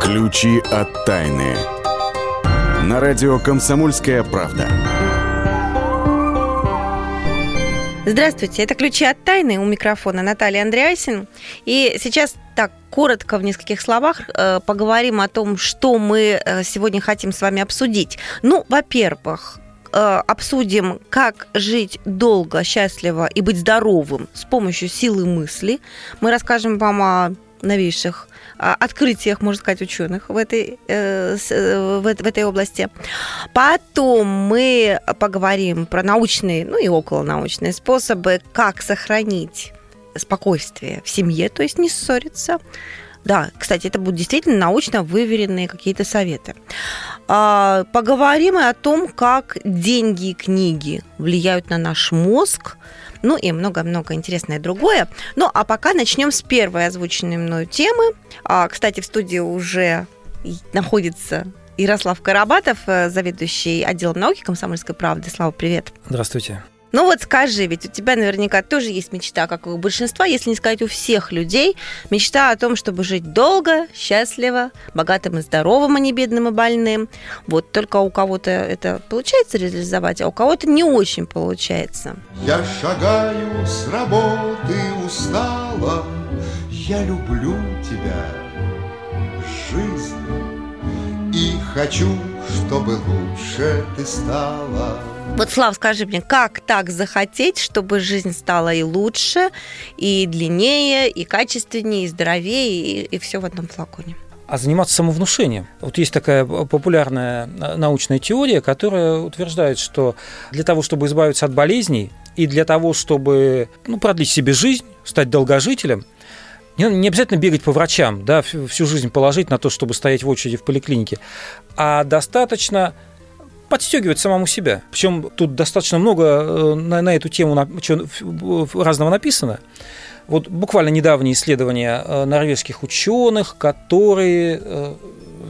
Ключи от тайны. На радио «Комсомольская правда». Здравствуйте, это «Ключи от тайны» у микрофона Наталья Андреасин. И сейчас так коротко в нескольких словах э, поговорим о том, что мы э, сегодня хотим с вами обсудить. Ну, во-первых, э, обсудим, как жить долго, счастливо и быть здоровым с помощью силы мысли. Мы расскажем вам о новейших открытиях, можно сказать, ученых в этой, э, э, в, в этой области. Потом мы поговорим про научные, ну и околонаучные способы, как сохранить спокойствие в семье, то есть не ссориться. Да, кстати, это будут действительно научно выверенные какие-то советы. А, поговорим и о том, как деньги и книги влияют на наш мозг, ну и много-много интересное другое. Ну а пока начнем с первой озвученной мною темы. А, кстати, в студии уже находится Ярослав Карабатов, э, заведующий отделом науки комсомольской правды. Слава, привет. Здравствуйте. Ну вот скажи, ведь у тебя наверняка тоже есть мечта, как у большинства, если не сказать у всех людей, мечта о том, чтобы жить долго, счастливо, богатым и здоровым, а не бедным и больным. Вот только у кого-то это получается реализовать, а у кого-то не очень получается. Я шагаю с работы устала, я люблю тебя, жизнь, и хочу, чтобы лучше ты стала. Вот, Слав, скажи мне, как так захотеть, чтобы жизнь стала и лучше, и длиннее, и качественнее, и здоровее, и, и все в одном флаконе? а заниматься самовнушением. Вот есть такая популярная научная теория, которая утверждает, что для того, чтобы избавиться от болезней и для того, чтобы ну, продлить себе жизнь, стать долгожителем, не, обязательно бегать по врачам, да, всю жизнь положить на то, чтобы стоять в очереди в поликлинике, а достаточно подстегивать самому себя. Причем тут достаточно много э, на, на эту тему разного написано. Вот буквально недавние исследования э, норвежских ученых, которые э,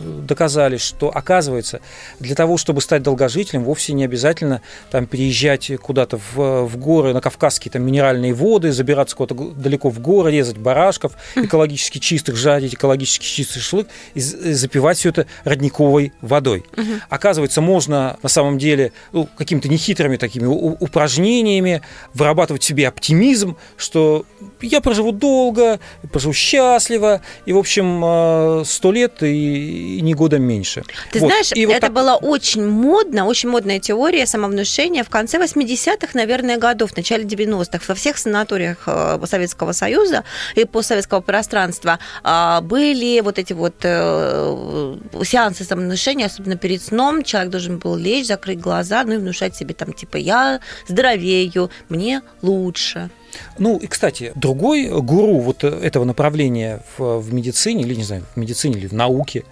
доказали, что, оказывается, для того, чтобы стать долгожителем, вовсе не обязательно там, переезжать куда-то в, в горы, на кавказские там, минеральные воды, забираться куда-то далеко в горы, резать барашков экологически чистых, жарить экологически чистый шашлык и запивать все это родниковой водой. Оказывается, можно на самом деле ну, какими-то нехитрыми такими упражнениями вырабатывать в себе оптимизм, что я проживу долго, проживу счастливо, и, в общем, э, сто лет и и не годом меньше. Ты вот. знаешь, и вот это так... было очень модно, очень модная теория самовнушения в конце 80-х, наверное, годов, в начале 90-х. Во всех санаториях э, Советского Союза и постсоветского пространства а, были вот эти вот э, сеансы самовнушения, особенно перед сном. Человек должен был лечь, закрыть глаза, ну и внушать себе там, типа, я здоровею, мне лучше. Ну и, кстати, другой гуру вот этого направления в, в медицине, или, не знаю, в медицине или в науке,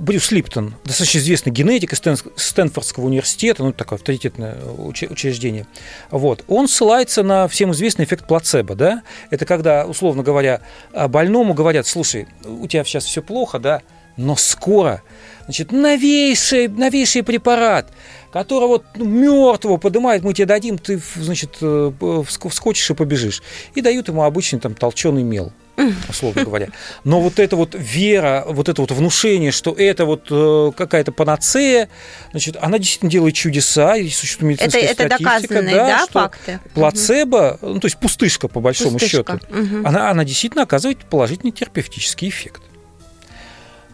Брюс Липтон, достаточно известный генетик из Стэнфордского университета, ну, такое авторитетное учреждение, вот, он ссылается на всем известный эффект плацебо, да, это когда, условно говоря, больному говорят, слушай, у тебя сейчас все плохо, да, но скоро, значит, новейший, новейший препарат, который вот ну, мертвого поднимает, мы тебе дадим, ты, значит, э, вскочишь и побежишь. И дают ему обычный там толченый мел условно говоря. Но вот эта вот вера, вот это вот внушение, что это вот э, какая-то панацея, значит, она действительно делает чудеса, и существует медицинская это, это статистика, да, да, факты. плацебо, ну, то есть пустышка по большому пустышка. счету, угу. она, она действительно оказывает положительный терапевтический эффект.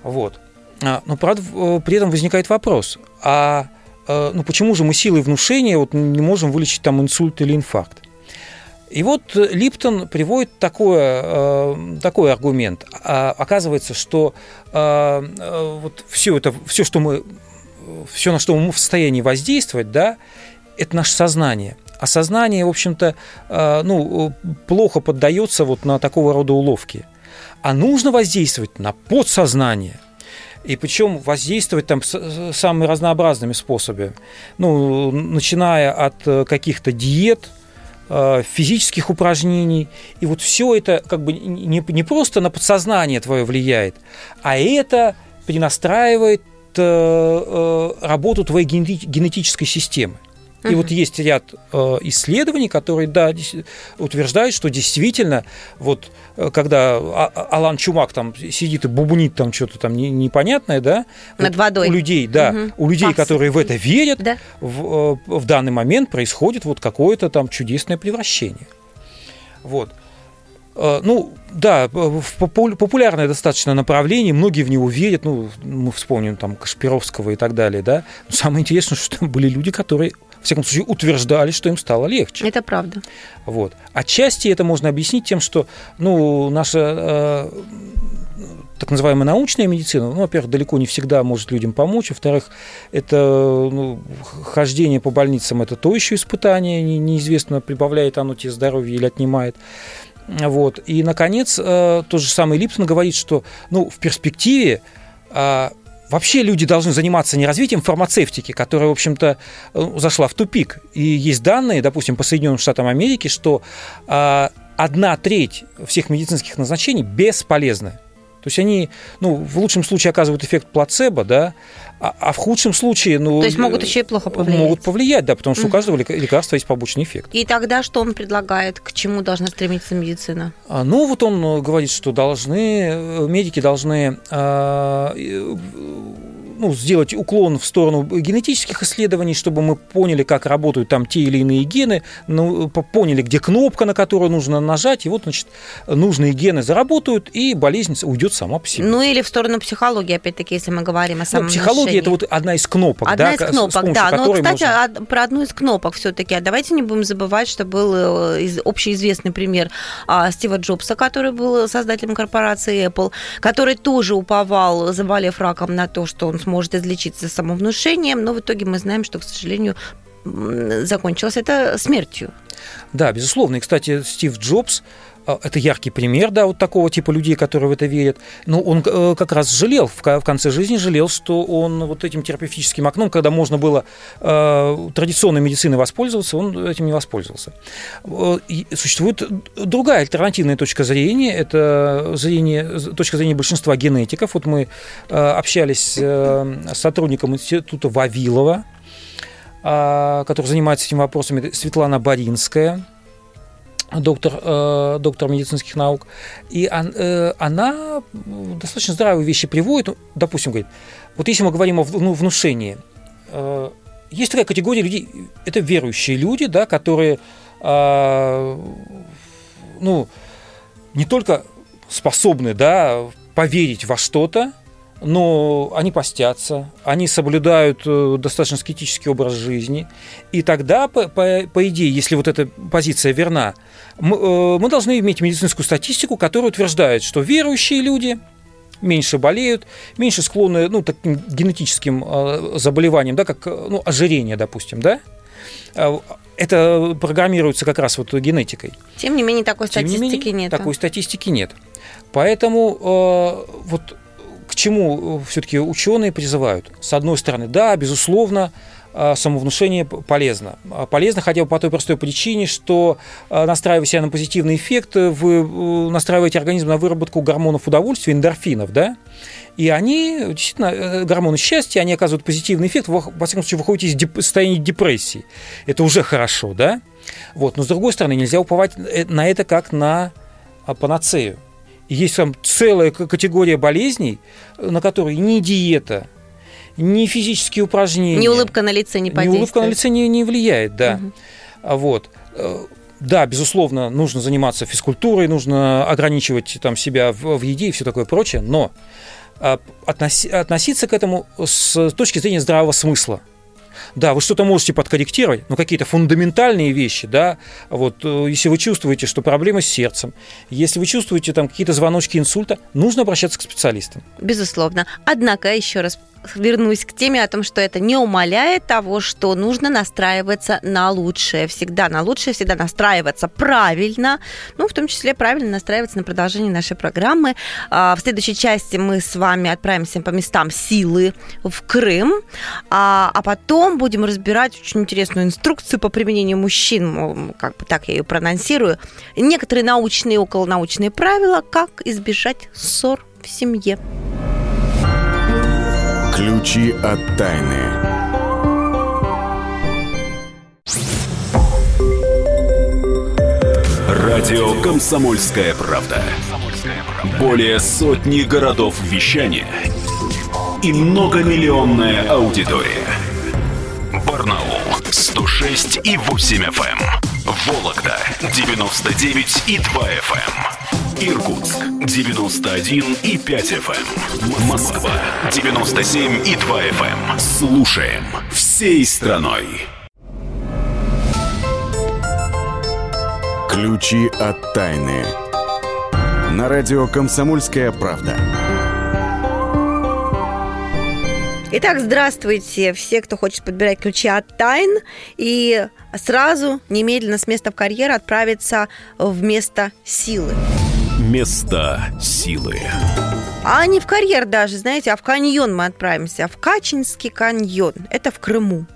Вот. А, но, правда, э, при этом возникает вопрос, а э, ну, почему же мы силой внушения вот не можем вылечить там инсульт или инфаркт? И вот Липтон приводит такое, э, такой аргумент. А, оказывается, что вот все это, все, что мы, все, на что мы в состоянии воздействовать, да, это наше сознание. А сознание, в общем-то, ну, плохо поддается вот на такого рода уловки. А нужно воздействовать на подсознание – и причем воздействовать там самыми разнообразными способами. Ну, начиная от э, каких-то диет, э, физических упражнений. И вот все это как бы не, не просто на подсознание твое влияет, а это перенастраивает э, работу твоей генетической системы. И вот есть ряд э, исследований, которые, да, утверждают, что действительно, вот э, когда а, а, Алан Чумак там сидит и бубнит там что-то там непонятное, да, над вот водой. У людей, да, угу. у людей, Факсы. которые в это верят, да. в, э, в данный момент происходит вот какое-то там чудесное превращение. Вот. Ну, да, популярное достаточно направление, многие в него верят, ну, мы вспомним там Кашпировского и так далее, да. Но самое интересное, что там были люди, которые всяком случае, утверждали, что им стало легче. Это правда. Вот. Отчасти это можно объяснить тем, что ну, наша э, так называемая научная медицина, ну, во-первых, далеко не всегда может людям помочь, во-вторых, это ну, хождение по больницам это то еще испытание, не, неизвестно, прибавляет оно тебе здоровье или отнимает. Вот. И, наконец, э, тот же самый Липсон говорит, что ну, в перспективе э, Вообще люди должны заниматься не развитием фармацевтики, которая, в общем-то, э, зашла в тупик. И есть данные, допустим, по Соединенным Штатам Америки, что э, одна треть всех медицинских назначений бесполезны. То есть они, ну, в лучшем случае оказывают эффект плацебо, да, а, а в худшем случае, ну... То есть могут еще и плохо повлиять. Могут повлиять, да, потому что у каждого лекарства есть побочный эффект. И тогда что он предлагает, к чему должна стремиться медицина? А, ну, вот он э, говорит, что должны, э, медики должны а, ну, сделать уклон в сторону генетических исследований, чтобы мы поняли, как работают там те или иные гены, ну, поняли, где кнопка, на которую нужно нажать, и вот, значит, нужные гены заработают, и болезнь уйдет сама по себе. Ну, или в сторону психологии, опять-таки, если мы говорим о самом ну, Психология – это вот одна из кнопок, Одна да, из кнопок, да. Но, кстати, можно... про одну из кнопок все-таки. А давайте не будем забывать, что был э, общеизвестный пример а, Стива Джобса, который был создателем корпорации Apple, который тоже уповал, заболев раком, на то, что он сможет излечиться самовнушением, но в итоге мы знаем, что, к сожалению, закончилось это смертью. Да, безусловно. И, кстати, Стив Джобс это яркий пример, да, вот такого типа людей, которые в это верят. Но он э, как раз жалел, в конце жизни жалел, что он вот этим терапевтическим окном, когда можно было э, традиционной медициной воспользоваться, он этим не воспользовался. Э, и существует другая альтернативная точка зрения, это зрение, точка зрения большинства генетиков. Вот мы общались с сотрудником института Вавилова, который занимается этими вопросами, Светлана Боринская – доктор, э, доктор медицинских наук, и он, э, она достаточно здравые вещи приводит. Допустим, говорит, вот если мы говорим о ну, внушении, э, есть такая категория людей, это верующие люди, да, которые э, ну, не только способны да, поверить во что-то, но они постятся, они соблюдают э, достаточно скетический образ жизни. И тогда, по, по, по идее, если вот эта позиция верна, мы, э, мы должны иметь медицинскую статистику, которая утверждает, что верующие люди меньше болеют, меньше склонны ну, таким генетическим э, заболеваниям, да, как ну, ожирение, допустим, да, это программируется как раз вот генетикой. Тем не менее, такой Тем статистики не менее, нет. Такой статистики нет. Поэтому э, вот к чему все-таки ученые призывают? С одной стороны, да, безусловно, а, самовнушение полезно. А, полезно хотя бы по той простой причине, что а, настраивая себя на позитивный эффект, вы э, настраиваете организм на выработку гормонов удовольствия, эндорфинов, да? И они, действительно, э, гормоны счастья, они оказывают позитивный эффект. Во, всяком случае, выходите из состояния депрессии. Это уже хорошо, да? Вот. Но, с другой стороны, нельзя уповать э, на это как на панацею. Есть там целая категория болезней, на которые ни диета, ни физические упражнения. Ни улыбка на лице не подействует. Ни улыбка на лице не, не влияет, да. Угу. Вот. Э, да, безусловно, нужно заниматься физкультурой, нужно ограничивать там, себя в, в еде и все такое прочее, но а, относи, относиться к этому с точки зрения здравого смысла. Да, вы что-то можете подкорректировать, но какие-то фундаментальные вещи, да, вот э, если вы чувствуете, что проблемы с сердцем, если вы чувствуете там какие-то звоночки инсульта, нужно обращаться к специалистам. Безусловно. Однако, еще раз вернусь к теме о том, что это не умаляет того, что нужно настраиваться на лучшее. Всегда на лучшее, всегда настраиваться правильно. Ну, в том числе правильно настраиваться на продолжение нашей программы. А, в следующей части мы с вами отправимся по местам силы в Крым, а, а потом будем разбирать очень интересную инструкцию по применению мужчин, как бы так я ее прононсирую, некоторые научные и околонаучные правила, как избежать ссор в семье. Ключи от тайны. Радио Комсомольская правда". Более сотни городов вещания и многомиллионная аудитория. Барнаул 106 и 8 ФМ. Эм. Вологда 99 и 2 FM. Эм. Иркутск 91 и 5 FM. Эм. Москва 97 и 2 FM. Слушаем всей страной. Ключи от тайны. На радио «Комсомольская правда». Итак, здравствуйте, все, кто хочет подбирать ключи от тайн и сразу, немедленно с места в карьер отправиться в место силы. Место силы. А не в карьер даже, знаете, а в каньон мы отправимся, в Качинский каньон. Это в Крыму.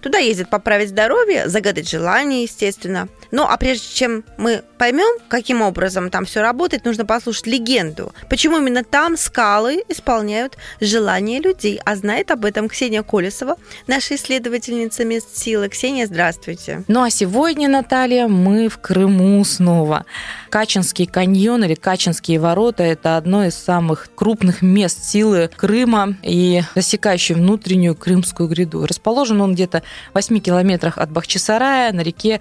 Туда ездят поправить здоровье, загадать желание, естественно. Ну, а прежде чем мы поймем, каким образом там все работает, нужно послушать легенду. Почему именно там скалы исполняют желания людей. А знает об этом Ксения Колесова, наша исследовательница мест силы. Ксения, здравствуйте. Ну, а сегодня, Наталья, мы в Крыму снова. Качинский каньон или Качинские ворота – это одно из самых крупных мест силы Крыма и засекающий внутреннюю Крымскую гряду. Расположен он где-то 8 километрах от Бахчисарая на реке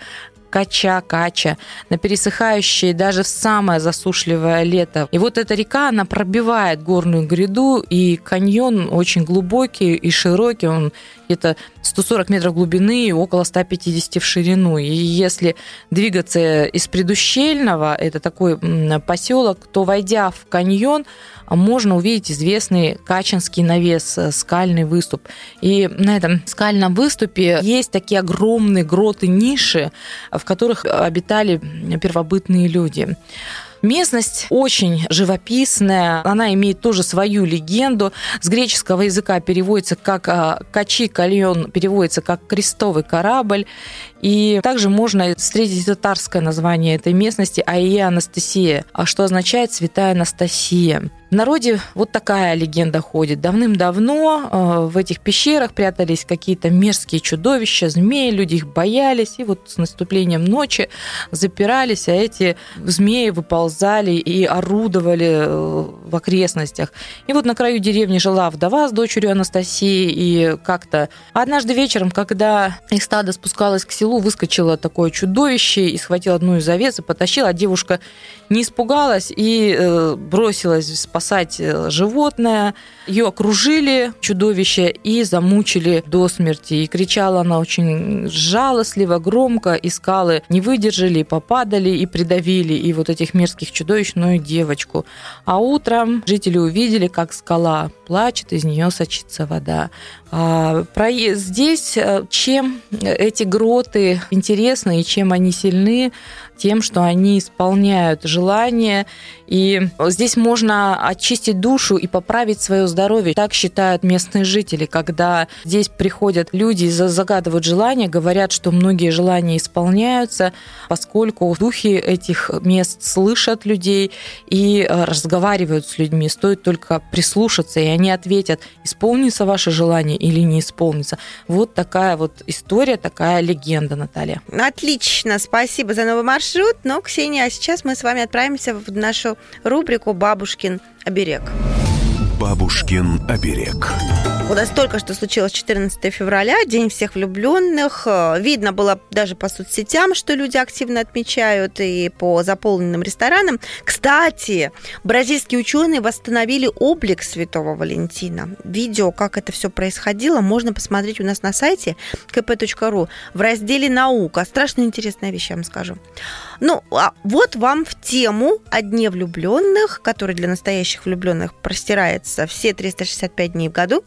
Кача-Кача, на пересыхающей даже в самое засушливое лето. И вот эта река, она пробивает горную гряду, и каньон очень глубокий и широкий, он где-то 140 метров глубины и около 150 в ширину. И если двигаться из предущельного, это такой поселок, то войдя в каньон, можно увидеть известный Качинский навес, э, скальный выступ. И на этом скальном выступе есть такие огромные гроты, ниши, в которых обитали первобытные люди. Местность очень живописная, она имеет тоже свою легенду. С греческого языка переводится как а, «качи кальон», переводится как «крестовый корабль». И также можно встретить татарское название этой местности Аия Анастасия, а что означает «святая Анастасия». В народе вот такая легенда ходит. Давным-давно э, в этих пещерах прятались какие-то мерзкие чудовища, змеи, люди их боялись, и вот с наступлением ночи запирались, а эти змеи выползали и орудовали э, в окрестностях. И вот на краю деревни жила вдова с дочерью Анастасией, и как-то однажды вечером, когда их стадо спускалось к селу, выскочило такое чудовище и схватило одну из овец и потащила, а девушка не испугалась и э, бросилась спасать э, животное. Ее окружили чудовище и замучили до смерти. И кричала она очень жалостливо, громко, и скалы не выдержали, попадали, и придавили и вот этих мерзких чудовищ, но и девочку. А утром жители увидели, как скала плачет, из нее сочится вода. А, про... Здесь э, чем эти гроты интересны и чем они сильны, тем, что они исполняют желания. И здесь можно очистить душу и поправить свое здоровье. Так считают местные жители, когда здесь приходят люди, загадывают желания, говорят, что многие желания исполняются, поскольку духи этих мест слышат людей и э, разговаривают с людьми. Стоит только прислушаться, и они ответят, исполнится ваше желание или не исполнится. Вот такая вот история, такая легенда, Наталья. Отлично, спасибо за новый маршрут. Но, Ксения, а сейчас мы с вами отправимся в нашу рубрику «Бабушкин оберег». Бабушкин оберег. У нас только что случилось 14 февраля, День всех влюбленных. Видно было даже по соцсетям, что люди активно отмечают и по заполненным ресторанам. Кстати, бразильские ученые восстановили облик Святого Валентина. Видео, как это все происходило, можно посмотреть у нас на сайте kp.ru в разделе «Наука». Страшно интересная вещь, я вам скажу. Ну, а вот вам в тему о Дне влюбленных, который для настоящих влюбленных простирается все 365 дней в году.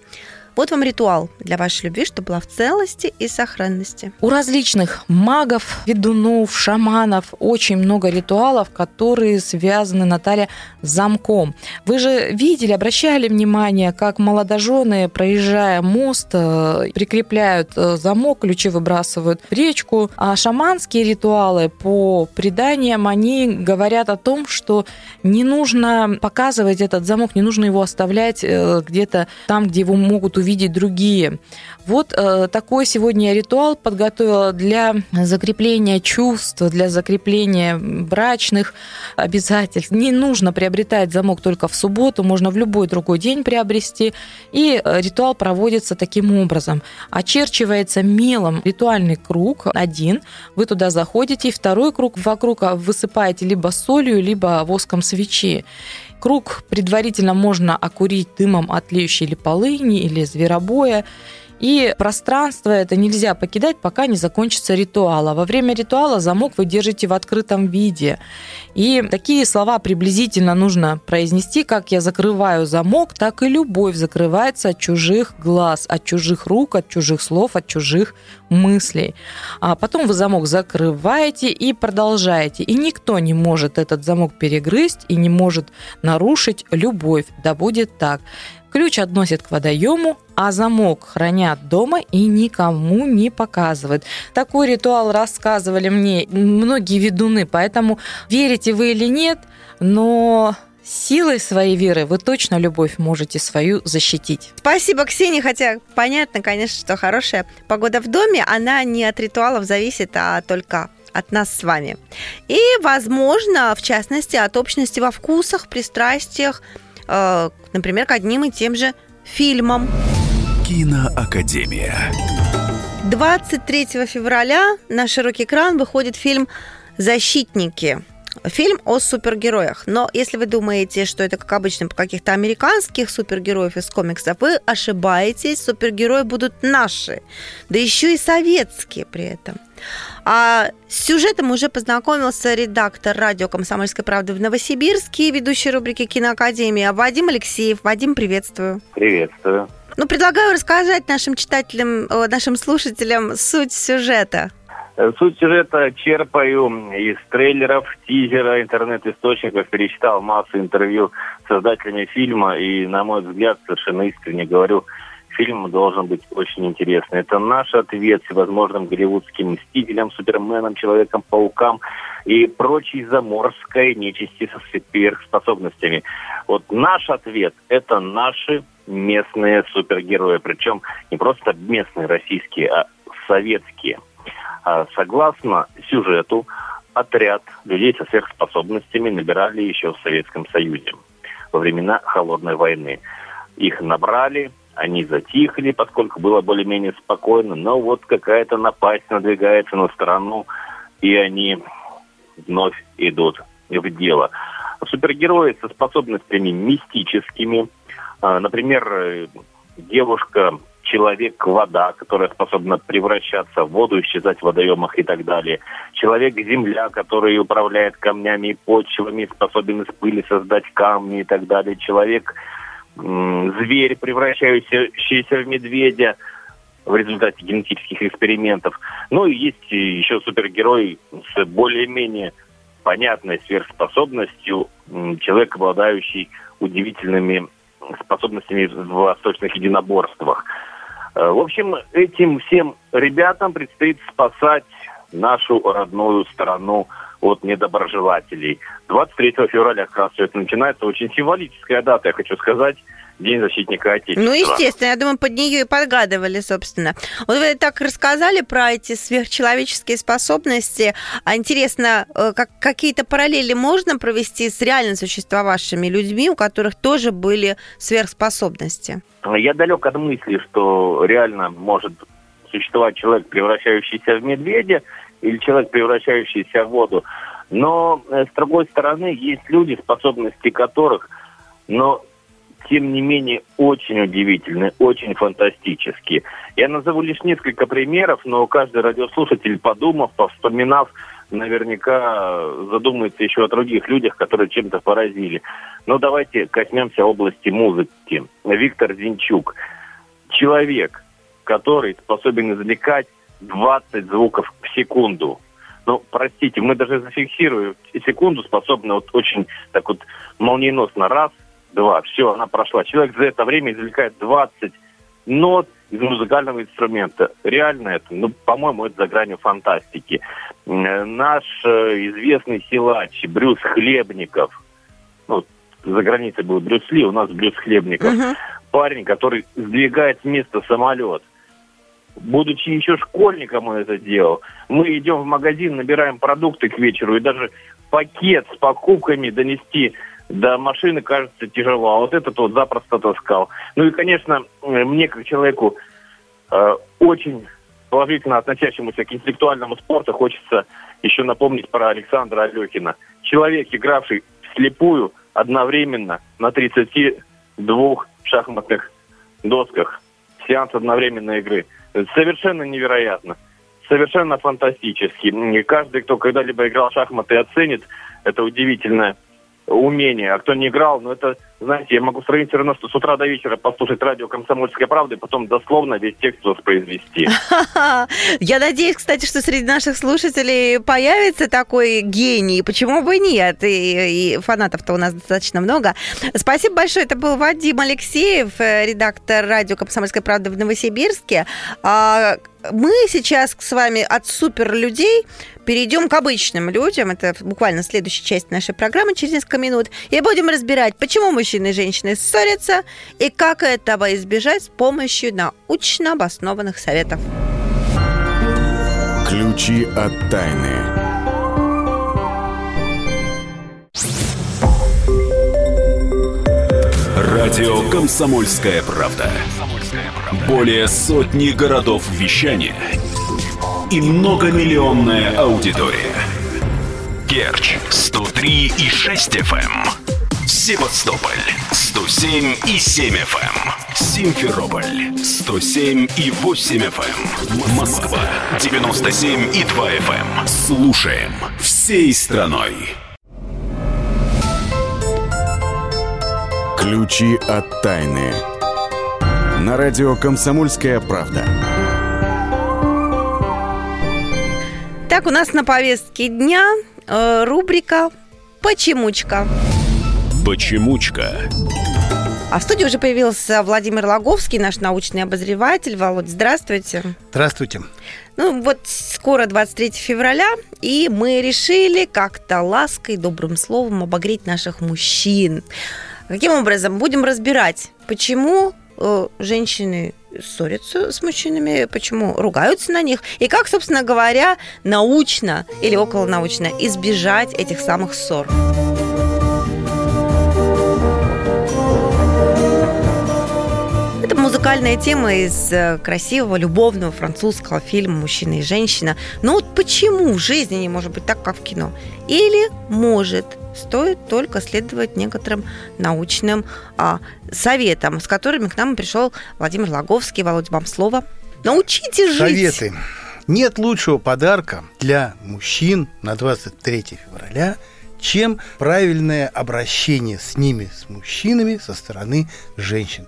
Вот вам ритуал для вашей любви, чтобы была в целости и сохранности. У различных магов, ведунов, шаманов очень много ритуалов, которые связаны, Наталья, с замком. Вы же видели, обращали внимание, как молодожены, проезжая мост, э, прикрепляют э, замок, ключи выбрасывают в речку. А шаманские ритуалы, по преданиям, они говорят о том, что не нужно показывать этот замок, не нужно его оставлять э, где-то там, где его могут увидеть увидеть другие. Вот э, такой сегодня ритуал подготовила для закрепления чувств, для закрепления брачных обязательств. Не нужно приобретать замок только в субботу, можно в любой другой день приобрести. И э, ритуал проводится таким образом. Очерчивается мелом ритуальный круг один, вы туда заходите, и второй круг вокруг высыпаете либо солью, либо воском свечи. Круг предварительно можно окурить дымом от тлеющей или полыни, или зверобоя. И пространство это нельзя покидать, пока не закончится ритуал. А во время ритуала замок вы держите в открытом виде. И такие слова приблизительно нужно произнести, как я закрываю замок, так и любовь закрывается от чужих глаз, от чужих рук, от чужих слов, от чужих мыслей. А потом вы замок закрываете и продолжаете. И никто не может этот замок перегрызть и не может нарушить любовь. Да будет так. Ключ относят к водоему, а замок хранят дома и никому не показывают. Такой ритуал рассказывали мне многие ведуны, поэтому верите вы или нет, но силой своей веры вы точно любовь можете свою защитить. Спасибо, Ксения, хотя понятно, конечно, что хорошая погода в доме, она не от ритуалов зависит, а только от нас с вами. И, возможно, в частности, от общности во вкусах, пристрастиях, Э, например, к одним и тем же фильмам. Киноакадемия. 23 февраля на широкий экран выходит фильм «Защитники». Фильм о супергероях. Но если вы думаете, что это, как обычно, по каких-то американских супергероев из комиксов, вы ошибаетесь. Супергерои будут наши. Да еще и советские при этом. А с сюжетом уже познакомился редактор радио «Комсомольской правды» в Новосибирске, ведущий рубрики «Киноакадемия» Вадим Алексеев. Вадим, приветствую. Приветствую. Ну, предлагаю рассказать нашим читателям, э, нашим слушателям суть сюжета. Э, суть сюжета черпаю из трейлеров, тизера, интернет-источников, перечитал массу интервью с создателями фильма и, на мой взгляд, совершенно искренне говорю, фильм должен быть очень интересный. Это наш ответ всевозможным голливудским мстителям, суперменам, человекам-паукам и прочей заморской нечисти со сверхспособностями. Вот наш ответ – это наши местные супергерои. Причем не просто местные российские, а советские. А согласно сюжету, отряд людей со сверхспособностями набирали еще в Советском Союзе во времена Холодной войны. Их набрали, они затихли, поскольку было более-менее спокойно, но вот какая-то напасть надвигается на страну, и они вновь идут в дело. Супергерои со способностями мистическими, а, например, девушка человек-вода, которая способна превращаться в воду, исчезать в водоемах и так далее. Человек-земля, который управляет камнями и почвами, способен из пыли создать камни и так далее. Человек зверь, превращающийся в медведя в результате генетических экспериментов. Ну и есть еще супергерой с более-менее понятной сверхспособностью, человек, обладающий удивительными способностями в восточных единоборствах. Э, в общем, этим всем ребятам предстоит спасать нашу родную страну от недоброжелателей. 23 февраля как раз все это начинается. Очень символическая дата, я хочу сказать. День защитника Отечества. Ну, естественно, я думаю, под нее и подгадывали, собственно. Вот вы так рассказали про эти сверхчеловеческие способности. А интересно, э, как, какие-то параллели можно провести с реально существовавшими людьми, у которых тоже были сверхспособности? Я далек от мысли, что реально может существовать человек, превращающийся в медведя, или человек, превращающийся в воду. Но, э, с другой стороны, есть люди, способности которых, но, тем не менее, очень удивительные, очень фантастические. Я назову лишь несколько примеров, но каждый радиослушатель, подумав, повспоминав, наверняка задумается еще о других людях, которые чем-то поразили. Но давайте коснемся области музыки. Виктор Зинчук. Человек, который способен извлекать 20 звуков в секунду. Ну, простите, мы даже зафиксируем секунду способны вот очень так вот молниеносно раз, два, все, она прошла. Человек за это время извлекает 20 нот из музыкального инструмента. Реально это, ну, по-моему, это за гранью фантастики. Наш э, известный силач Брюс Хлебников, ну, за границей был Брюс Ли, у нас Брюс Хлебников, uh-huh парень, который сдвигает с места самолет. Будучи еще школьником он это делал. Мы идем в магазин, набираем продукты к вечеру, и даже пакет с покупками донести до машины кажется тяжело. А вот этот вот запросто таскал. Ну и, конечно, мне как человеку э, очень положительно относящемуся к интеллектуальному спорту хочется еще напомнить про Александра Алехина. Человек, игравший вслепую одновременно на 32 шахматных досках. Сеанс одновременной игры. Совершенно невероятно. Совершенно фантастически. Каждый, кто когда-либо играл в шахматы, оценит это удивительное умение. А кто не играл, ну это, знаете, я могу сравнить все равно, что с утра до вечера послушать радио «Комсомольская правда» и потом дословно весь текст воспроизвести. Я надеюсь, кстати, что среди наших слушателей появится такой гений. Почему бы нет? И, и фанатов-то у нас достаточно много. Спасибо большое. Это был Вадим Алексеев, э, редактор радио «Комсомольская правда» в Новосибирске. А, мы сейчас с вами от суперлюдей перейдем к обычным людям. Это буквально следующая часть нашей программы через несколько минут. И будем разбирать, почему мужчины и женщины ссорятся и как этого избежать с помощью научно обоснованных советов. Ключи от тайны. Радио «Комсомольская правда». Более сотни городов вещания – и многомиллионная аудитория. Керч 103 и 6 FM. Эм. Севастополь 107 и 7 FM. Эм. Симферополь 107 и 8 FM. Эм. Москва 97 и 2 FM. Слушаем всей страной. Ключи от тайны. На радио «Комсомольская правда». Итак, у нас на повестке дня э, рубрика «Почемучка». Почемучка. А в студии уже появился Владимир Логовский, наш научный обозреватель. Володь, здравствуйте. Здравствуйте. Ну вот скоро 23 февраля, и мы решили как-то лаской, добрым словом обогреть наших мужчин. Каким образом? Будем разбирать, почему э, женщины ссорятся с мужчинами, почему ругаются на них, и как, собственно говоря, научно или околонаучно избежать этих самых ссор. Музыкальная тема из э, красивого, любовного французского фильма «Мужчина и женщина». Но вот почему в жизни не может быть так, как в кино? Или может – стоит только следовать некоторым научным а, советам, с которыми к нам пришел Владимир Логовский. Володя, вам слово. Научите жить. Советы. Нет лучшего подарка для мужчин на 23 февраля, чем правильное обращение с ними, с мужчинами, со стороны женщин.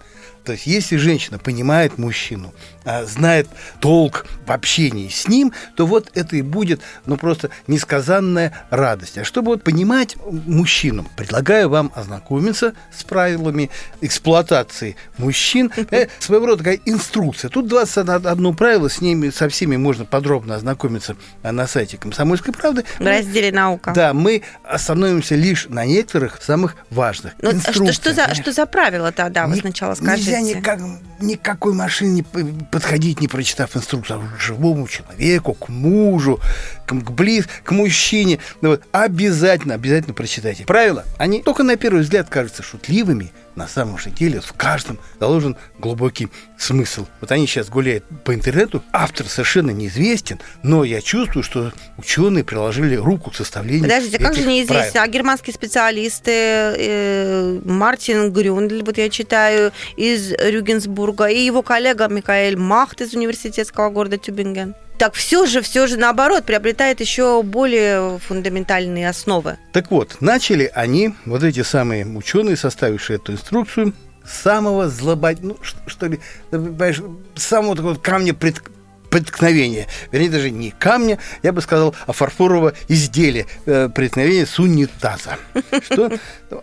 То есть, если женщина понимает мужчину, а, знает толк в общении с ним, то вот это и будет, ну, просто несказанная радость. А чтобы вот понимать мужчину, предлагаю вам ознакомиться с правилами эксплуатации мужчин. Э, своего рода такая инструкция. Тут 21 правило, с ними, со всеми можно подробно ознакомиться на сайте «Комсомольской правды». В разделе «Наука». Да, мы остановимся лишь на некоторых самых важных. Ну, а что, что, за, что за правила тогда, вы сначала скажите? Нельзя никак, никакой машине подходить, не прочитав инструкцию, к живому человеку, к мужу, к, к близ, к мужчине. Ну, вот, обязательно, обязательно прочитайте. Правила, они только на первый взгляд кажутся шутливыми, на самом же деле в каждом заложен глубокий смысл. Вот они сейчас гуляют по интернету, автор совершенно неизвестен, но я чувствую, что ученые приложили руку к составлению Подождите, а как же неизвестен? Правил. А германские специалисты, э, Мартин Грюндель, вот я читаю, из Рюгенсбурга, и его коллега Микаэль Махт из университетского города Тюбинген так все же, все же наоборот, приобретает еще более фундаментальные основы. Так вот, начали они, вот эти самые ученые, составившие эту инструкцию, самого злобод... ну, что ли, понимаешь, самого такого камня пред преткновения, вернее, даже не камня, я бы сказал, а фарфорового изделия э, преткновения с унитаза. Что?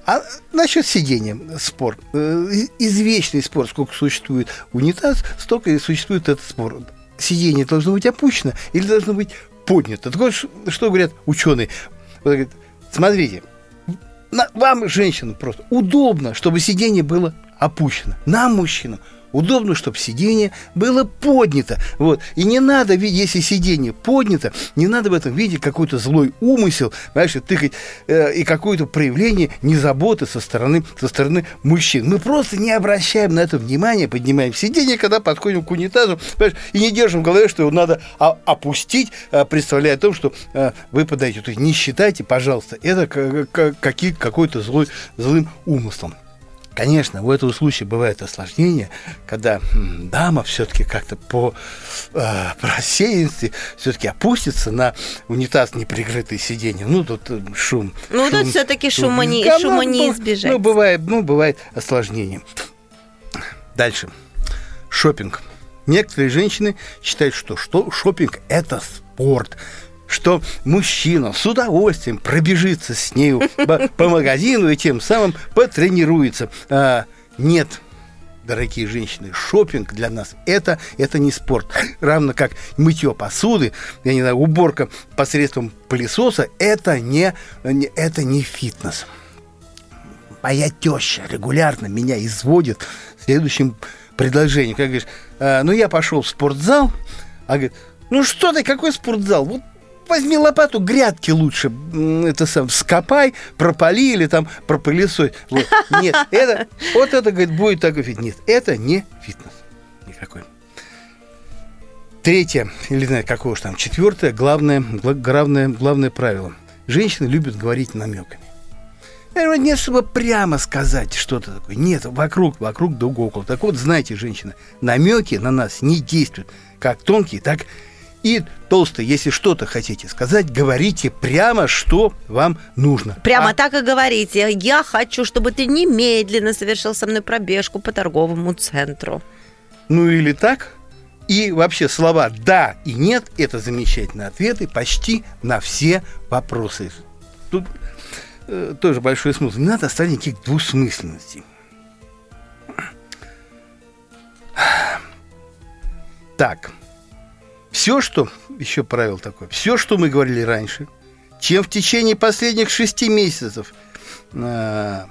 А насчет сидения спор. Э, извечный спор, сколько существует унитаз, столько и существует этот спор сиденье должно быть опущено или должно быть поднято. Так вот, что говорят ученые? Вот, смотрите, вам, женщинам, просто удобно, чтобы сиденье было опущено. Нам, мужчинам, удобно, чтобы сиденье было поднято. Вот. И не надо, если сиденье поднято, не надо в этом видеть какой-то злой умысел, понимаешь, тыкать э, и какое-то проявление незаботы со стороны, со стороны мужчин. Мы просто не обращаем на это внимания, поднимаем сиденье, когда подходим к унитазу, и не держим в голове, что его надо а, опустить, а, представляя о том, что а, вы подаете. То есть не считайте, пожалуйста, это какой-то злой, злым умыслом. Конечно, в этом случае бывает осложнение, когда дама все-таки как-то по э, рассеянности все-таки опустится на унитаз неприкрытое сиденье. Ну, тут э, шум. Ну, шум, тут все-таки шума, не, шума не избежать. Ну, бывает, ну, бывает осложнение. Дальше. Шопинг. Некоторые женщины считают, что, что шопинг – это спорт что мужчина с удовольствием пробежится с нею по, магазину и тем самым потренируется. А, нет, дорогие женщины, шопинг для нас это, это не спорт. Равно как мытье посуды, я не знаю, уборка посредством пылесоса, это не, это не фитнес. Моя теща регулярно меня изводит следующим предложением. Как говоришь, а, ну я пошел в спортзал, а говорит, ну что ты, какой спортзал? Вот возьми лопату, грядки лучше это сам скопай, пропали или там пропылесой. Вот. Нет, это, вот это, говорит, будет так говорить. Нет, это не фитнес никакой. Третье, или знаю, какое уж там, четвертое, главное, главное, главное правило. Женщины любят говорить намеками. Нет, чтобы прямо сказать что-то такое. Нет, вокруг, вокруг да около. Так вот, знаете, женщина, намеки на нас не действуют. Как тонкие, так и толстый, если что-то хотите сказать, говорите прямо, что вам нужно. Прямо а... так и говорите. Я хочу, чтобы ты немедленно совершил со мной пробежку по торговому центру. Ну или так. И вообще слова «да» и «нет» – это замечательные ответы почти на все вопросы. Тут э, тоже большой смысл. Не надо оставить никаких двусмысленностей. Так, все, что, еще правило такое, все, что мы говорили раньше, чем в течение последних шести месяцев э,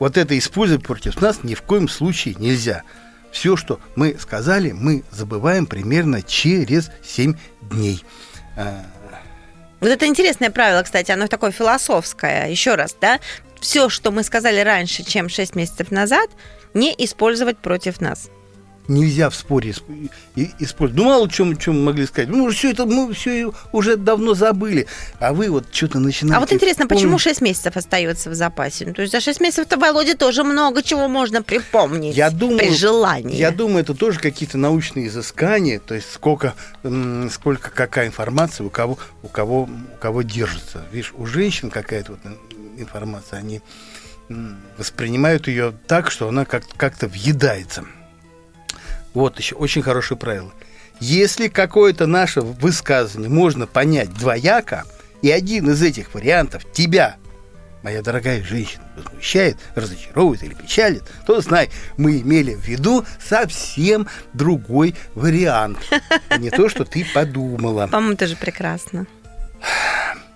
вот это использовать против нас ни в коем случае нельзя. Все, что мы сказали, мы забываем примерно через 7 дней. А, вот это интересное правило, кстати, оно такое философское. Еще раз, да, все, что мы сказали раньше, чем 6 месяцев назад, не использовать против нас нельзя в споре использовать. Ну, мало чем, чем могли сказать. Ну, все это мы все уже давно забыли. А вы вот что-то начинаете... А вот интересно, помнить. почему 6 месяцев остается в запасе? Ну, то есть за 6 месяцев-то Володе тоже много чего можно припомнить я думаю, при желании. Я думаю, это тоже какие-то научные изыскания, то есть сколько, сколько какая информация у кого, у кого, у кого держится. Видишь, у женщин какая-то вот информация, они воспринимают ее так, что она как- как-то въедается. Вот еще очень хорошее правило. Если какое-то наше высказывание можно понять двояко, и один из этих вариантов тебя, моя дорогая женщина, возмущает, разочаровывает или печалит, то знай, мы имели в виду совсем другой вариант, а не то, что ты подумала. По-моему, тоже прекрасно.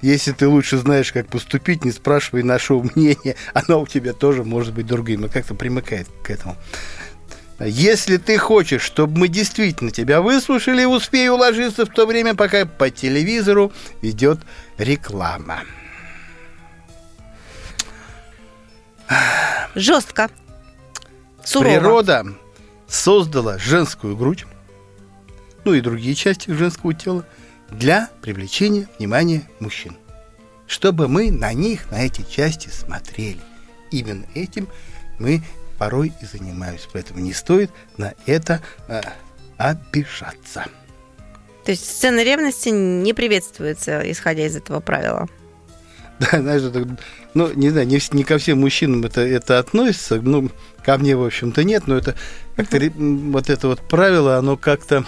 Если ты лучше знаешь, как поступить, не спрашивай нашего мнения, оно у тебя тоже может быть другим. И как-то примыкает к этому. Если ты хочешь, чтобы мы действительно тебя выслушали, успей уложиться в то время, пока по телевизору идет реклама. Жестко. Сурово. Природа создала женскую грудь, ну и другие части женского тела, для привлечения внимания мужчин. Чтобы мы на них, на эти части смотрели. Именно этим мы порой и занимаюсь. Поэтому не стоит на это э, обижаться. То есть сцена ревности не приветствуется, исходя из этого правила. Да, знаешь, ну, не знаю, не, не ко всем мужчинам это, это относится, ну, ко мне, в общем-то, нет, но это как-то вот это вот правило, оно как-то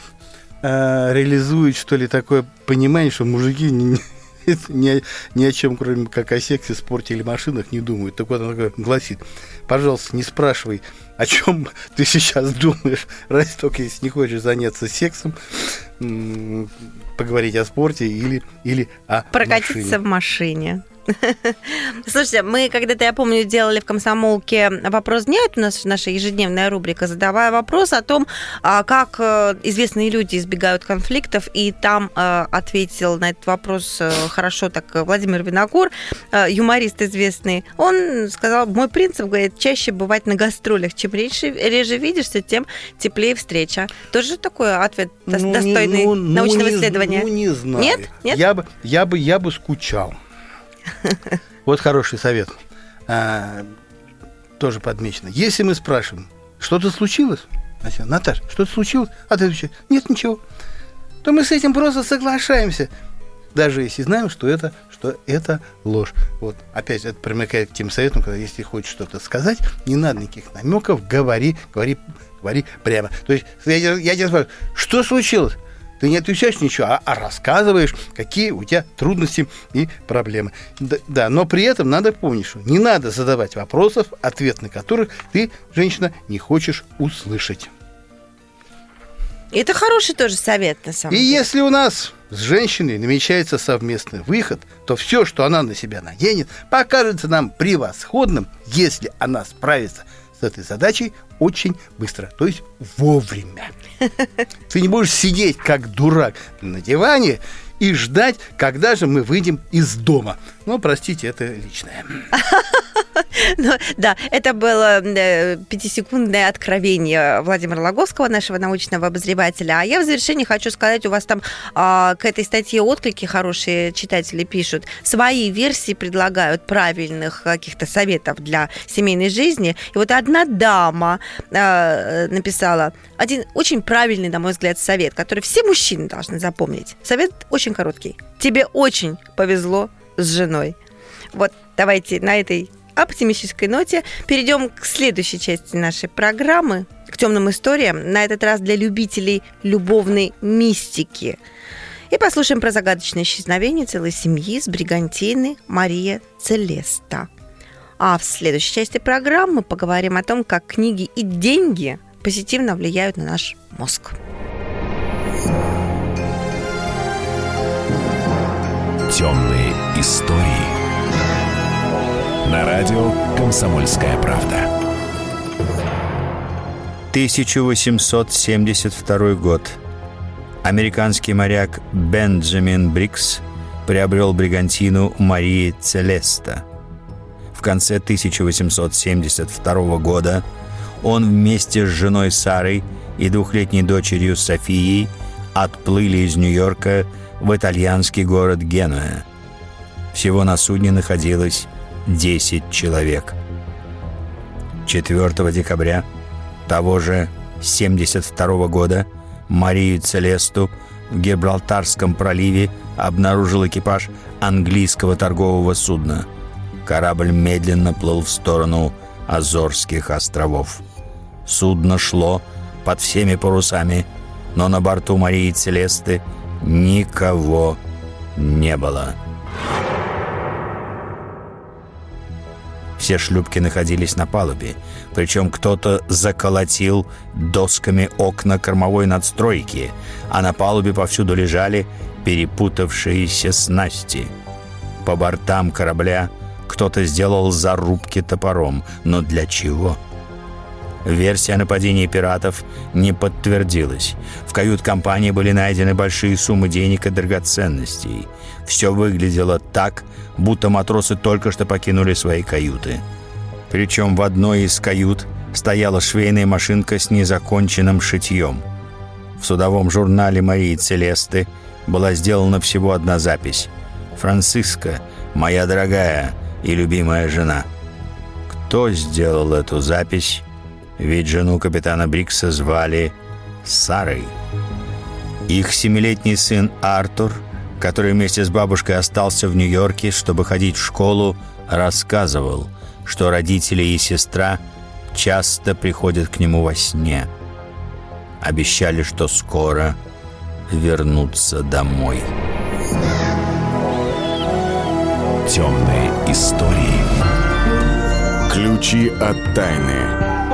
э, реализует, что ли, такое понимание, что мужики не, ни, ни о чем, кроме как о сексе, спорте или машинах, не думают. Так вот, он гласит, пожалуйста, не спрашивай, о чем ты сейчас думаешь, раз только если не хочешь заняться сексом, поговорить о спорте или, или о Прокатиться машине. в машине. Слушайте, мы когда-то, я помню, делали в комсомолке вопрос дня, это у нас наша ежедневная рубрика, задавая вопрос о том, а, как э, известные люди избегают конфликтов, и там э, ответил на этот вопрос э, хорошо так Владимир Винокур, юморист известный. Он сказал, мой принцип, говорит, чаще бывать на гастролях, чем реже, реже видишься, тем теплее встреча. Тоже такой ответ ну, достойный не, ну, научного ну, исследования? Ну, не знаю. Нет? Нет? Я бы, я бы, я бы скучал. Вот хороший совет. А, тоже подмечено. Если мы спрашиваем, что-то случилось? Наташа, что-то случилось? А ты отвечаешь, нет, ничего. То мы с этим просто соглашаемся. Даже если знаем, что это, что это ложь. Вот, опять это примыкает к тем советам, когда если хочешь что-то сказать, не надо никаких намеков, говори, говори, говори прямо. То есть я, я тебя спрашиваю, что случилось? Ты не отвечаешь ничего, а, а рассказываешь, какие у тебя трудности и проблемы. Да, да, но при этом надо помнить, что не надо задавать вопросов, ответ на которых ты, женщина, не хочешь услышать. Это хороший тоже совет, на самом и деле. И если у нас с женщиной намечается совместный выход, то все, что она на себя наденет, покажется нам превосходным, если она справится с этой задачей очень быстро, то есть вовремя. Ты не будешь сидеть как дурак на диване и ждать, когда же мы выйдем из дома. Ну, простите, это личное. Ну, да, это было э, пятисекундное откровение Владимира Логовского, нашего научного обозревателя. А я в завершении хочу сказать, у вас там а, к этой статье отклики хорошие читатели пишут. Свои версии предлагают правильных каких-то советов для семейной жизни. И вот одна дама а, написала один очень правильный, на мой взгляд, совет, который все мужчины должны запомнить. Совет очень короткий. Тебе очень повезло с женой. Вот давайте на этой оптимистической ноте перейдем к следующей части нашей программы, к темным историям, на этот раз для любителей любовной мистики. И послушаем про загадочное исчезновение целой семьи с бригантины Мария Целеста. А в следующей части программы поговорим о том, как книги и деньги позитивно влияют на наш мозг. Темные истории. На радио «Комсомольская правда». 1872 год. Американский моряк Бенджамин Брикс приобрел бригантину Марии Целеста. В конце 1872 года он вместе с женой Сарой и двухлетней дочерью Софией отплыли из Нью-Йорка в итальянский город Генуя. Всего на судне находилось 10 человек. 4 декабря того же 72 года Марию Целесту в Гибралтарском проливе обнаружил экипаж английского торгового судна. Корабль медленно плыл в сторону Азорских островов. Судно шло под всеми парусами, но на борту Марии Целесты никого не было. Все шлюпки находились на палубе, причем кто-то заколотил досками окна кормовой надстройки, а на палубе повсюду лежали перепутавшиеся снасти. По бортам корабля кто-то сделал зарубки топором, но для чего? — Версия о нападении пиратов не подтвердилась. В кают-компании были найдены большие суммы денег и драгоценностей. Все выглядело так, будто матросы только что покинули свои каюты. Причем в одной из кают стояла швейная машинка с незаконченным шитьем. В судовом журнале Марии Целесты была сделана всего одна запись. «Франциска, моя дорогая и любимая жена». Кто сделал эту запись, ведь жену капитана Брикса звали Сарой. Их семилетний сын Артур, который вместе с бабушкой остался в Нью-Йорке, чтобы ходить в школу, рассказывал, что родители и сестра часто приходят к нему во сне. Обещали, что скоро вернутся домой. Темные истории. Ключи от тайны.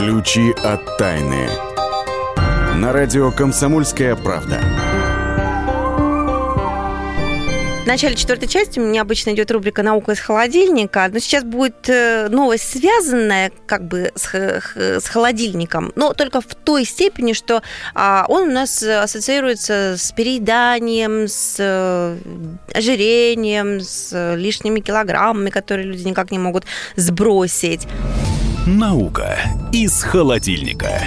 Ключи от тайны. На радио «Комсомольская правда». В начале четвертой части у меня обычно идет рубрика «Наука из холодильника», но сейчас будет э, новость, связанная как бы с, с холодильником, но только в той степени, что а, он у нас ассоциируется с перееданием, с э, ожирением, с лишними килограммами, которые люди никак не могут сбросить. Наука из холодильника.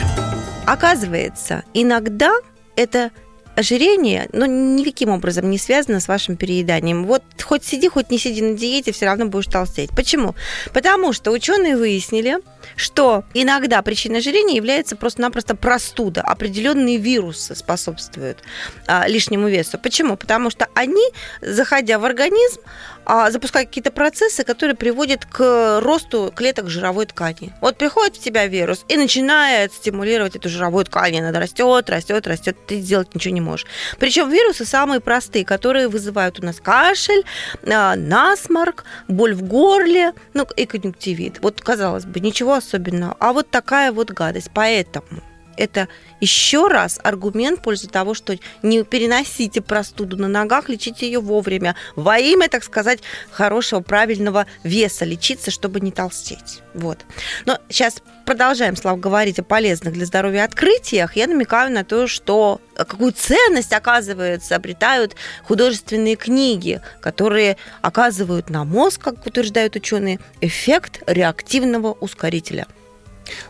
Оказывается, иногда это ожирение, но никаким образом не связано с вашим перееданием. Вот хоть сиди, хоть не сиди на диете, все равно будешь толстеть. Почему? Потому что ученые выяснили, что иногда причиной ожирения является просто-напросто простуда. Определенные вирусы способствуют а, лишнему весу. Почему? Потому что они, заходя в организм, а, запускают какие-то процессы, которые приводят к росту клеток жировой ткани. Вот приходит в тебя вирус и начинает стимулировать эту жировую ткань. Она растет, растет, растет, ты сделать ничего не можешь. Причем вирусы самые простые, которые вызывают у нас кашель, а, насморк, боль в горле, ну и конъюнктивит. Вот, казалось бы, ничего особенного. А вот такая вот гадость. Поэтому это еще раз аргумент в пользу того, что не переносите простуду на ногах, лечите ее вовремя. Во имя, так сказать, хорошего, правильного веса лечиться, чтобы не толстеть. Вот. Но сейчас продолжаем, Слава, говорить о полезных для здоровья открытиях. Я намекаю на то, что какую ценность, оказывается, обретают художественные книги, которые оказывают на мозг, как утверждают ученые, эффект реактивного ускорителя.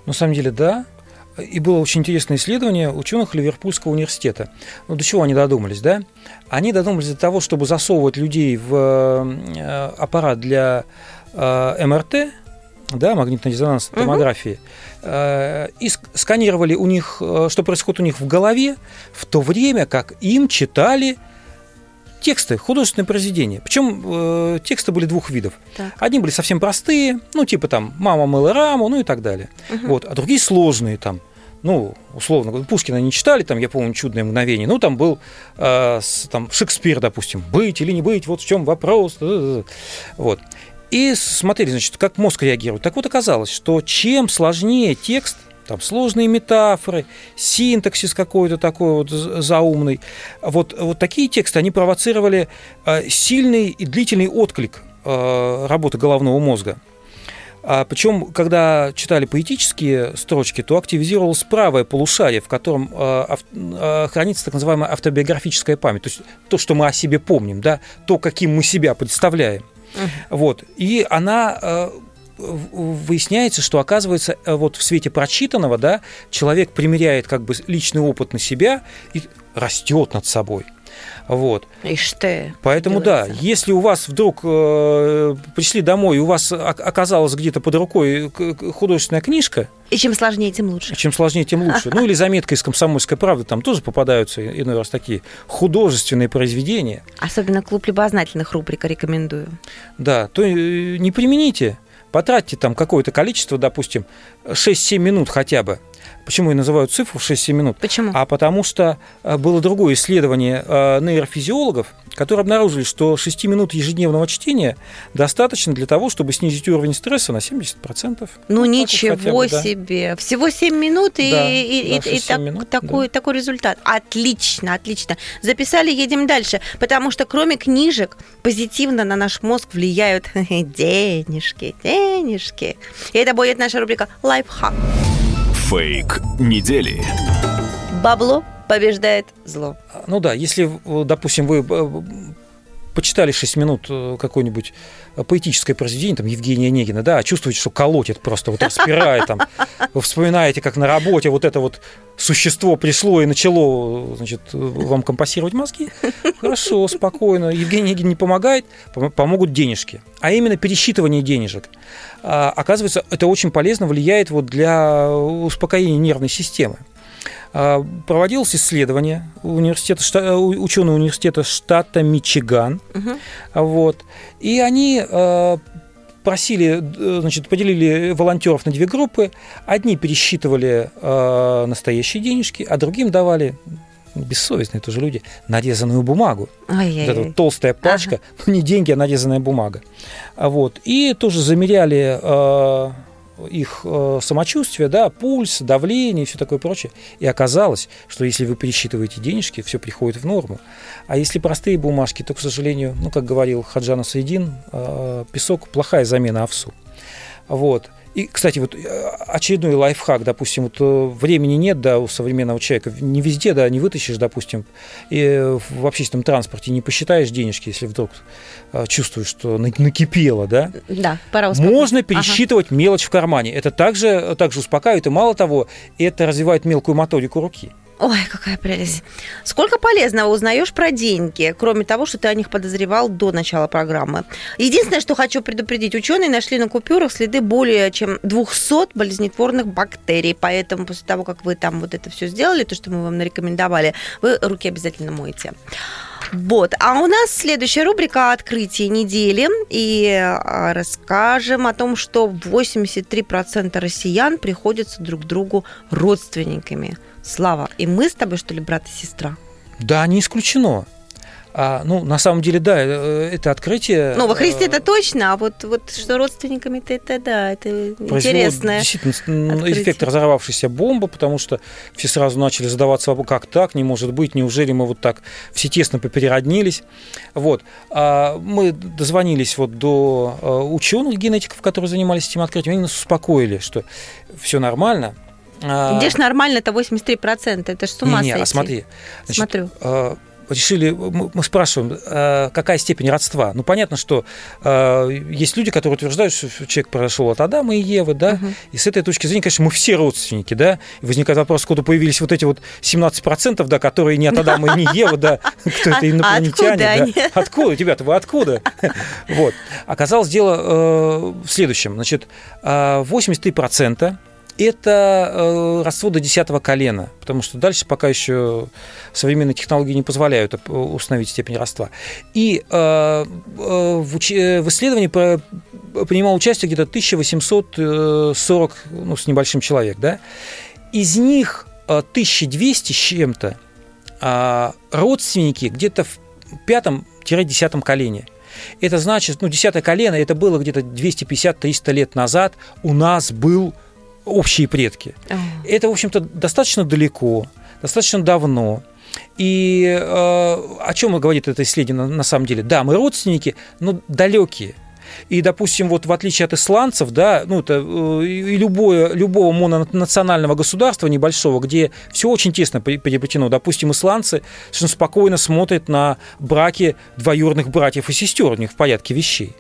На самом деле, да, и было очень интересное исследование ученых Ливерпульского университета. Ну, до чего они додумались, да? Они додумались до того, чтобы засовывать людей в э, аппарат для э, МРТ, да, магнитно-резонансной томографии, и сканировали у них, что происходит у них в голове, в то время как им читали тексты, художественные произведения. Причем э, тексты были двух видов. Так. Одни были совсем простые, ну, типа там «Мама мыла раму», ну и так далее. Угу. Вот. А другие сложные, там, ну, условно, Пушкина не читали, там, я помню, «Чудное мгновение», ну, там был э, с, там, Шекспир, допустим, «Быть или не быть, вот в чем вопрос». Вот. И смотрели, значит, как мозг реагирует. Так вот оказалось, что чем сложнее текст – там сложные метафоры, синтаксис какой-то такой вот заумный. Вот, вот такие тексты, они провоцировали э, сильный и длительный отклик э, работы головного мозга. А причем, когда читали поэтические строчки, то активизировалось правое полушарие, в котором э, хранится так называемая автобиографическая память, то есть то, что мы о себе помним, да, то, каким мы себя представляем. Uh-huh. Вот. И она выясняется, что оказывается э, вот в свете прочитанного, да, человек примеряет как бы личный опыт на себя и растет над собой. Вот. Ишь ты. Поэтому делается. да, если у вас вдруг э, пришли домой, и у вас оказалась где-то под рукой художественная книжка. И чем сложнее, тем лучше. Чем сложнее, тем лучше. Ну или заметка из комсомольской правды, там тоже попадаются иной раз такие художественные произведения. Особенно клуб любознательных рубрик рекомендую. Да, то э, не примените потратьте там какое-то количество, допустим, 6-7 минут хотя бы. Почему я называю цифру 6-7 минут? Почему? А потому что э, было другое исследование э, нейрофизиологов, которые обнаружили, что 6 минут ежедневного чтения достаточно для того, чтобы снизить уровень стресса на 70%. Ну, вот ничего бы, себе. Да. Всего 7 минут и, да, и, да, и, и так, минут, такой, да. такой результат. Отлично, отлично. Записали, едем дальше. Потому что кроме книжек позитивно на наш мозг влияют денежки, денежки. И это будет наша рубрика «Лайфхак». Фейк недели. Бабло побеждает зло. Ну да, если, допустим, вы э, почитали 6 минут э, какое-нибудь поэтическое произведение, там, Евгения Онегина, да, а чувствуете, что колотит просто, вот распирает там. Вы вспоминаете, как на работе вот это вот существо пришло и начало, значит, вам компасировать мозги. Хорошо, спокойно. Евгений Онегин не помогает, помогут денежки. А именно пересчитывание денежек. А, оказывается, это очень полезно влияет вот для успокоения нервной системы. А, проводилось исследование университета, ученые университета штата Мичиган. Мгм. Вот. И они э, просили, э, значит, поделили волонтеров на две группы. Одни пересчитывали э, настоящие денежки, а другим давали бессовестные тоже люди, нарезанную бумагу. Вот эта вот толстая пачка, ну не деньги, а нарезанная бумага. Вот. И тоже замеряли э, их э, самочувствие, да, пульс, давление и все такое прочее. И оказалось, что если вы пересчитываете денежки, все приходит в норму. А если простые бумажки, то, к сожалению, ну, как говорил Хаджана Саидин, э, песок – плохая замена овсу. Вот. И, кстати, вот э, очередной лайфхак, допустим, вот э, времени нет, да, у современного человека, не везде, да, не вытащишь, допустим, и э, в общественном транспорте не посчитаешь денежки, если вдруг чувствуешь, что на- накипело, да, Да, пора успокоиться. можно Ага. пересчитывать мелочь в кармане. Это также, также успокаивает, и мало того, это развивает мелкую моторику руки. Ой, какая прелесть. Сколько полезного узнаешь про деньги, кроме того, что ты о них подозревал до начала программы? Единственное, что хочу предупредить, ученые нашли на купюрах следы более чем 200 болезнетворных бактерий, поэтому после того, как вы там вот это все сделали, то, что мы вам нарекомендовали, вы руки обязательно моете. Вот. А у нас следующая рубрика «Открытие недели». И а, расскажем о том, что 83% россиян приходятся друг другу родственниками. Слава, и мы с тобой, что ли, брат и сестра? Да, не исключено. А, ну, на самом деле, да, э, это открытие... Ну, во Христе э, это точно, а вот, вот что родственниками-то это, да, это интересное. Действительно, открытие. эффект разорвавшейся бомбы, потому что все сразу начали задаваться вопросом, как так, не может быть, неужели мы вот так все тесно поперероднились. Вот. А мы дозвонились вот до э, ученых генетиков, которые занимались этим открытием, они нас успокоили, что все нормально. А, Где ж нормально-то 83%? Это ж с ума не, не, а сойти. смотри. значит, Смотрю. э, решили, мы спрашиваем, э, какая степень родства. Ну, понятно, что есть люди, которые утверждают, что человек произошел от Адама и Евы, да, Мгм. и с этой точки зрения, конечно, мы все родственники, да, и возникает вопрос, откуда появились вот эти вот 17%, да, которые не от Адама и не Евы, да, кто А- это а инопланетяне, да. Откуда, ребята, вы откуда? Вот. Оказалось дело э, в следующем, значит, э, 83% это э, до 10 колена, потому что дальше пока еще современные технологии не позволяют оп- установить степень родства. И э, э, в, э, исследовании принимал участие где-то 1840 ну, с небольшим человек. Да? Из них э, 1200 с чем-то а, родственники где-то в пятом-десятом колене. Это значит, ну, десятое колено, это было где-то 250-300 лет назад, у нас был общие предки. О. Это, в общем-то, достаточно далеко, достаточно давно. И э, о чем говорит это исследование на, на самом деле? Да, мы родственники, но далекие. И, допустим, вот в отличие от исландцев, да, ну, это э, и любое, любого мононационального государства небольшого, где все очень тесно переплетено. Допустим, исландцы совершенно спокойно смотрят на браки двоюродных братьев и сестер у них в порядке вещей.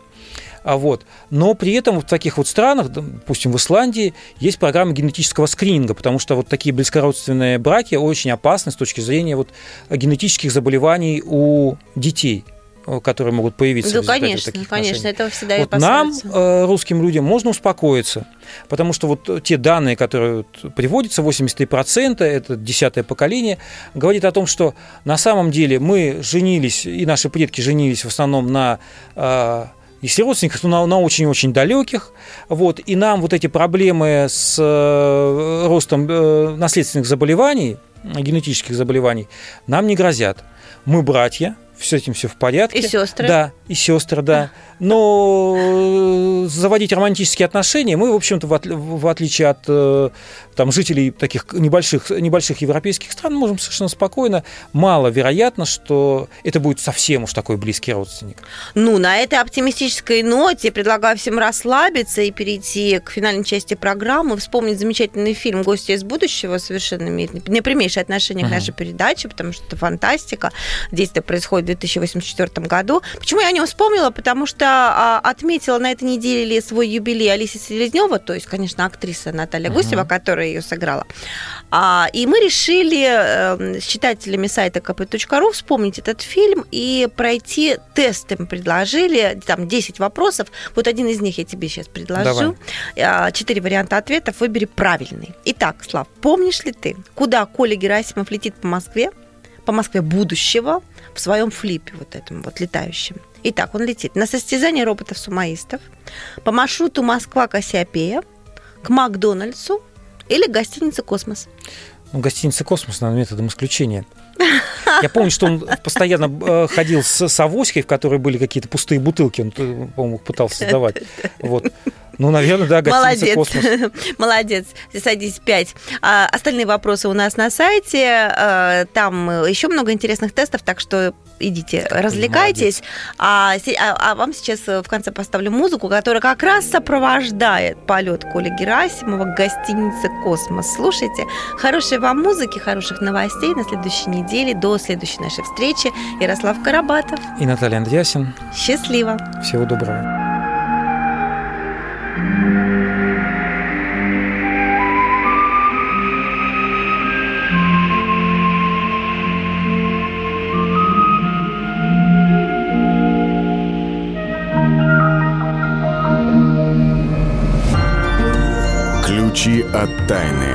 А вот. Но при этом в таких вот странах, допустим, в Исландии, есть программа генетического скрининга, потому что вот такие близкородственные браки очень опасны с точки зрения вот генетических заболеваний у детей э, которые могут появиться. в Ну, конечно, таких конечно, отношений. этого всегда и Вот нам, опасаются. э, русским людям, можно успокоиться, потому что вот те данные, которые приводятся, 83%, это десятое поколение, говорит о том, что на самом деле мы женились, и наши предки женились в основном на э, если родственников, то на, на очень-очень далеких. Вот, и нам вот эти проблемы с э, ростом э, наследственных заболеваний, генетических заболеваний, нам не грозят. Мы братья, с этим все в порядке. И сестры. Да, и сестры, да. Но э, заводить романтические отношения мы, в общем-то, в, отли- в отличие от э, там, жителей таких небольших, небольших европейских стран, можем совершенно спокойно, маловероятно, что это будет совсем уж такой близкий родственник. Ну, на этой оптимистической ноте предлагаю всем расслабиться и перейти к финальной части программы, вспомнить замечательный фильм «Гости из будущего», совершенно имеет непрямейшее отношение к нашей передаче, потому что это фантастика. Действие происходит в 2084 году. Почему я о нем вспомнила? Потому что а, отметила на этой неделе свой юбилей Алисия Селезнева, то есть, конечно, актриса Наталья uh-huh. Гусева, которая ее сыграла. А, и мы решили э, с читателями сайта kp.ru вспомнить этот фильм и пройти тесты. Мы предложили, там 10 вопросов. Вот один из них я тебе сейчас предложу. Давай. Четыре варианта ответов, выбери правильный. Итак, Слав, помнишь ли ты, куда Коля Герасимов летит по Москве? По Москве будущего в своем флипе вот этом вот летающем. Итак, он летит на состязание роботов-сумаистов, по маршруту Москва-Кассиопея, к Макдональдсу или гостинице «Космос». Ну, гостиница «Космос», наверное, методом исключения. Я помню, что он постоянно э, ходил с, с авоськой, в которой были какие-то пустые бутылки. Он, э, по-моему, пытался сдавать. Вот. Ну, наверное, да, Молодец. космос. Молодец. Садись пять. А, остальные вопросы у нас на сайте. А, там еще много интересных тестов, так что идите, развлекайтесь. А, а, а вам сейчас в конце поставлю музыку, которая как раз сопровождает полет Коли Герасимова к гостинице «Космос». Слушайте. Хорошей вам музыки, хороших новостей на следующей неделе. До следующей нашей встречи. Ярослав Карабатов. И Наталья Андреасин. Счастливо. Всего доброго. Ключи от тайны.